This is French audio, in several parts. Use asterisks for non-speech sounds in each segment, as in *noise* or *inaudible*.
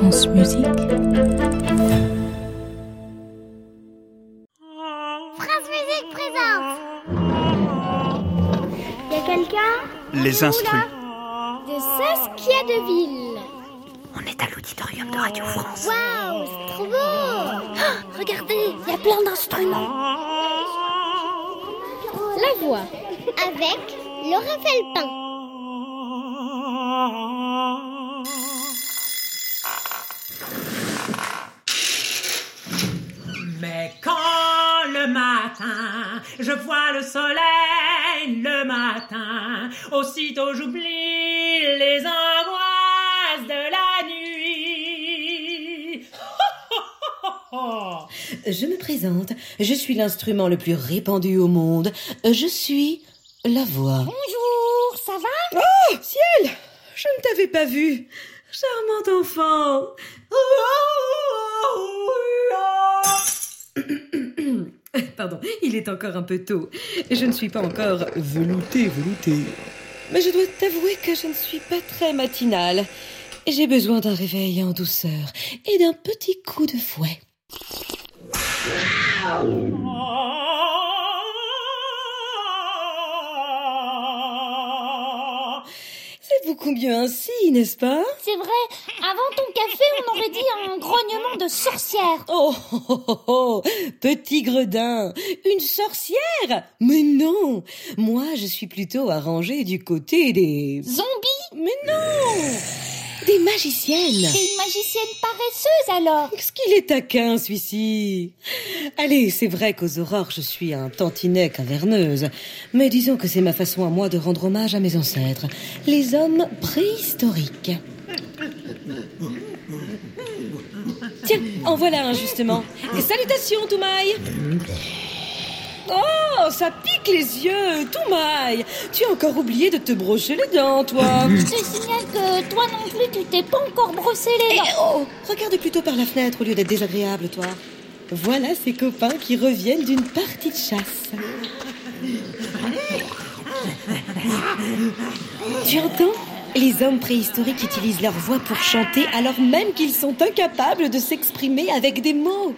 France Musique. France Musique présente. Y a quelqu'un? Les instruits. De Saskia Deville On est à l'auditorium de Radio France. Waouh, c'est trop beau. Ah, Regardez, il y a plein d'instruments. La voix avec Laura Felpin matin, je vois le soleil le matin, aussitôt j'oublie les angoisses de la nuit. *laughs* Je me présente. Je suis l'instrument le plus répandu au monde. Je suis la voix. Bonjour, ça va? Oh, ciel Je ne t'avais pas vu. Charmant enfant. Pardon, il est encore un peu tôt. Je ne suis pas encore velouté, velouté. Mais je dois t'avouer que je ne suis pas très matinale. J'ai besoin d'un réveil en douceur et d'un petit coup de fouet. Beaucoup mieux ainsi, n'est-ce pas C'est vrai, avant ton café, on aurait dit un grognement de sorcière. Oh, oh, oh, oh, petit gredin, une sorcière. Mais non, moi je suis plutôt arrangée du côté des... Zombie Mais non Des magiciennes T'es une magicienne paresseuse alors Qu'est-ce qu'il est taquin, celui-ci? Allez, c'est vrai qu'aux aurores, je suis un tantinet caverneuse. Mais disons que c'est ma façon à moi de rendre hommage à mes ancêtres, les hommes préhistoriques. Tiens, en voilà un, justement. Salutations, Toumaï Oh, ça pique les yeux, Toumaï Tu as encore oublié de te brocher les dents, toi Je te signale que toi non plus, tu t'es pas encore brossé les Eh, dents oh, regarde plutôt par la fenêtre au lieu d'être désagréable, toi. Voilà ses copains qui reviennent d'une partie de chasse. Tu entends? Les hommes préhistoriques utilisent leur voix pour chanter alors même qu'ils sont incapables de s'exprimer avec des mots.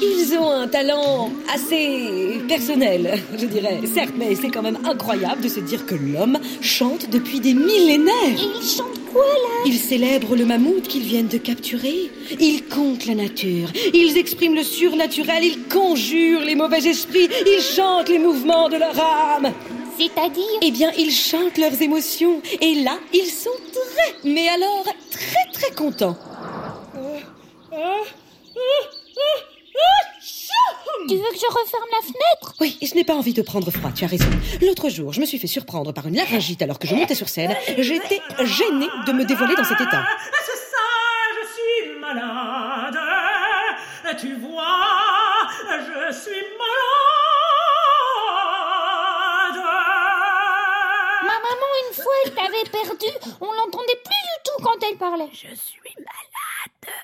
Ils ont un talent assez personnel, je dirais. Certes, mais c'est quand même incroyable de se dire que l'homme chante depuis des millénaires. Et ils chantent quoi là? Ils célèbrent le mammouth qu'ils viennent de capturer. Ils comptent la nature. Ils expriment le surnaturel. Ils conjurent les mauvais esprits. Ils chantent les mouvements de leur âme. C'est-à-dire? Eh bien, ils chantent leurs émotions. Et là, ils sont très, mais alors très très contents. Tu veux que je referme la fenêtre? Oui, je n'ai pas envie de prendre froid, tu as raison. L'autre jour, je me suis fait surprendre par une laryngite alors que je montais sur scène. J'étais gênée de me dévoiler dans cet état. Ah, C'est ça, je suis malade. Tu vois, je suis malade. Ma maman, une fois, elle t'avait perdu. On l'entendait plus du tout quand elle parlait. Je suis malade.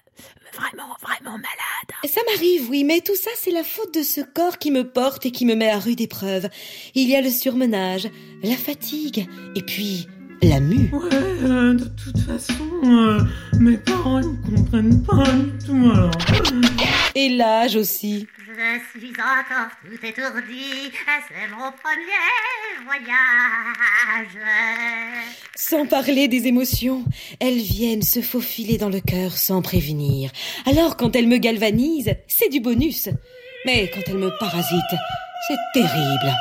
Vraiment, vraiment malade. Ça m'arrive, oui, mais tout ça, c'est la faute de ce corps qui me porte et qui me met à rude épreuve. Il y a le surmenage, la fatigue, et puis la mue. Ouais, euh, de toute façon, euh, mes parents ne comprennent pas du tout. Et l'âge aussi. Je suis encore tout étourdie, c'est mon premier voyage? Sans parler des émotions, elles viennent se faufiler dans le cœur sans prévenir. Alors quand elles me galvanisent, c'est du bonus. Mais quand elles me parasitent, c'est terrible.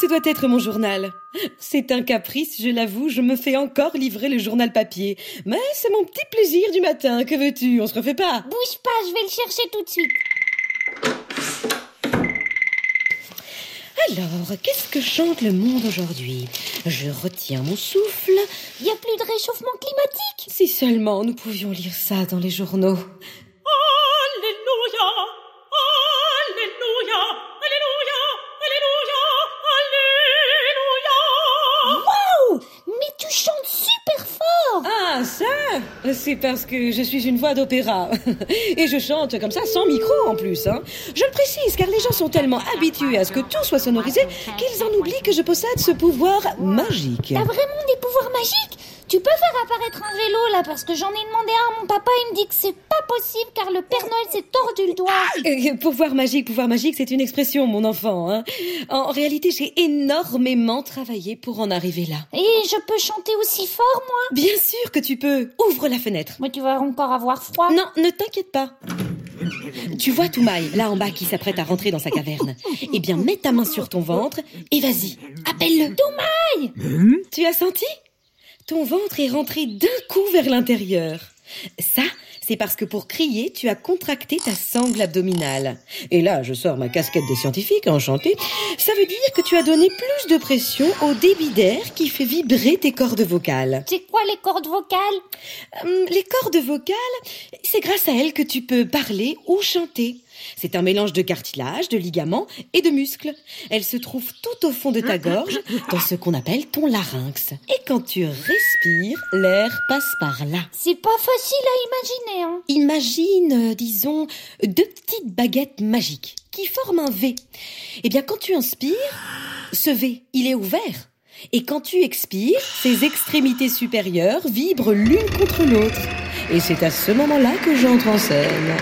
Ce doit être mon journal. C'est un caprice, je l'avoue, je me fais encore livrer le journal papier. Mais c'est mon petit plaisir du matin, que veux-tu, on se refait pas. Bouge pas, je vais le chercher tout de suite. Alors, qu'est-ce que chante le monde aujourd'hui? Je retiens mon souffle. Il y a plus de réchauffement climatique? Si seulement nous pouvions lire ça dans les journaux. C'est parce que je suis une voix d'opéra. *laughs* Et je chante comme ça sans micro en plus. Hein. Je le précise car les gens sont tellement habitués à ce que tout soit sonorisé qu'ils en oublient que je possède ce pouvoir magique. T'as vraiment des pouvoirs magiques? Tu peux faire apparaître un vélo là parce que j'en ai demandé un à mon papa. Il me dit que c'est pas possible car le Père Noël s'est tordu le doigt. Euh, pouvoir magique, pouvoir magique, c'est une expression, mon enfant. Hein. En réalité, j'ai énormément travaillé pour en arriver là. Et je peux chanter aussi fort, moi Bien sûr que tu peux. Ouvre la fenêtre. Mais tu vas encore avoir froid. Non, ne t'inquiète pas. Tu vois Toumaï, là en bas, qui s'apprête à rentrer dans sa caverne. Eh bien, mets ta main sur ton ventre et vas-y, appelle-le. Toumaï Tu as senti? Ton ventre est rentré d'un coup vers l'intérieur. Ça, c'est parce que pour crier, tu as contracté ta sangle abdominale. Et là, je sors ma casquette de scientifique, enchanté. Ça veut dire que tu as donné plus de pression au débit d'air qui fait vibrer tes cordes vocales. C'est quoi les cordes vocales? Hum, les cordes vocales, c'est grâce à elles que tu peux parler ou chanter. C'est un mélange de cartilage, de ligaments et de muscles. Elles se trouvent tout au fond de ta gorge, dans ce qu'on appelle ton larynx. Et quand tu respires, l'air passe par là. C'est pas facile à imaginer, hein Imagine, euh, disons, deux petites baguettes magiques qui forment un V. Eh bien, quand tu inspires, ce V, il est ouvert. Et quand tu expires, ses extrémités supérieures vibrent l'une contre l'autre. Et c'est à ce moment-là que j'entre en scène.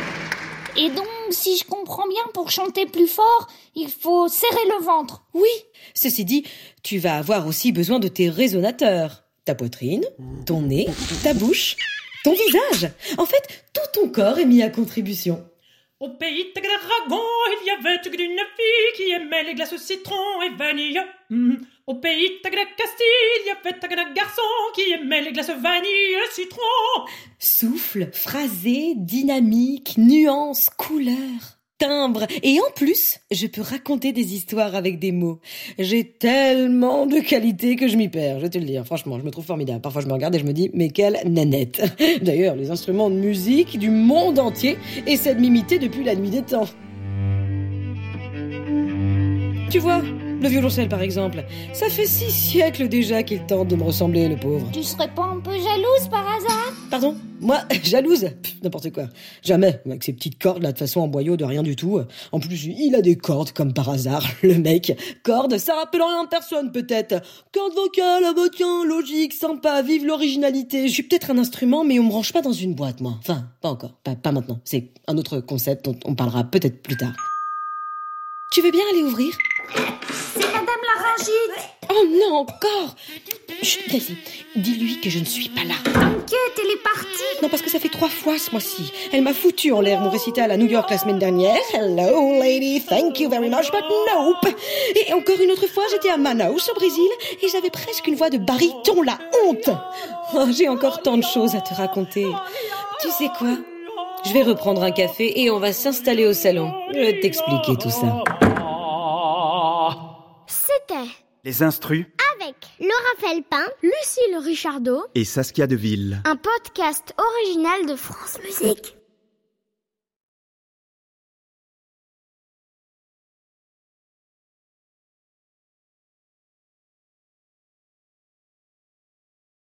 Et donc, si je comprends bien, pour chanter plus fort, il faut serrer le ventre. Oui, ceci dit, tu vas avoir aussi besoin de tes résonateurs. Ta poitrine, ton nez, ta bouche, ton visage. En fait, tout ton corps est mis à contribution. Au pays de Dragon, il y avait une fille qui aimait les glaces au citron et vanille. Hmm. Au pays de Castille, il y avait un garçon qui aimait les glaces vanille et citron. Souffle, phrasé, dynamique, nuance, couleur, timbre. Et en plus, je peux raconter des histoires avec des mots. J'ai tellement de qualités que je m'y perds, je vais te le dire. Franchement, je me trouve formidable. Parfois, je me regarde et je me dis, mais quelle nanette. *laughs* D'ailleurs, les instruments de musique du monde entier essaient de m'imiter depuis la nuit des temps. Tu vois, le violoncelle par exemple, ça fait six siècles déjà qu'il tente de me ressembler, le pauvre. Tu serais pas un peu jalouse par hasard? Pardon? Moi, *laughs* jalouse N'importe quoi. Jamais, avec ces petites cordes là, de façon en boyau de rien du tout. En plus, il a des cordes comme par hasard, *laughs* le mec. Cordes, ça rappelle rien personne peut-être. Cordes vocales, tiens, logique, sympa, vive l'originalité. Je suis peut-être un instrument, mais on me range pas dans une boîte, moi. Enfin, pas encore, pas, pas maintenant. C'est un autre concept dont on parlera peut-être plus tard. Tu veux bien aller ouvrir? C'est Madame Laryngite Oh non, encore Chut, vas-y, dis-lui que je ne suis pas là. T'inquiète, elle est partie Non, parce que ça fait trois fois ce mois-ci. Elle m'a foutu en l'air mon récital à New York la semaine dernière. Hello, lady, thank you very much, but nope. Et encore une autre fois, j'étais à Manaus, au Brésil, et j'avais presque une voix de baryton, la honte. Oh, J'ai encore tant de choses à te raconter. Tu sais quoi? Je vais reprendre un café et on va s'installer au salon. Je vais t'expliquer tout ça. C'était Les instrus Laura Felpin, Lucille Richardot, et Saskia Deville. un podcast original de France Musique.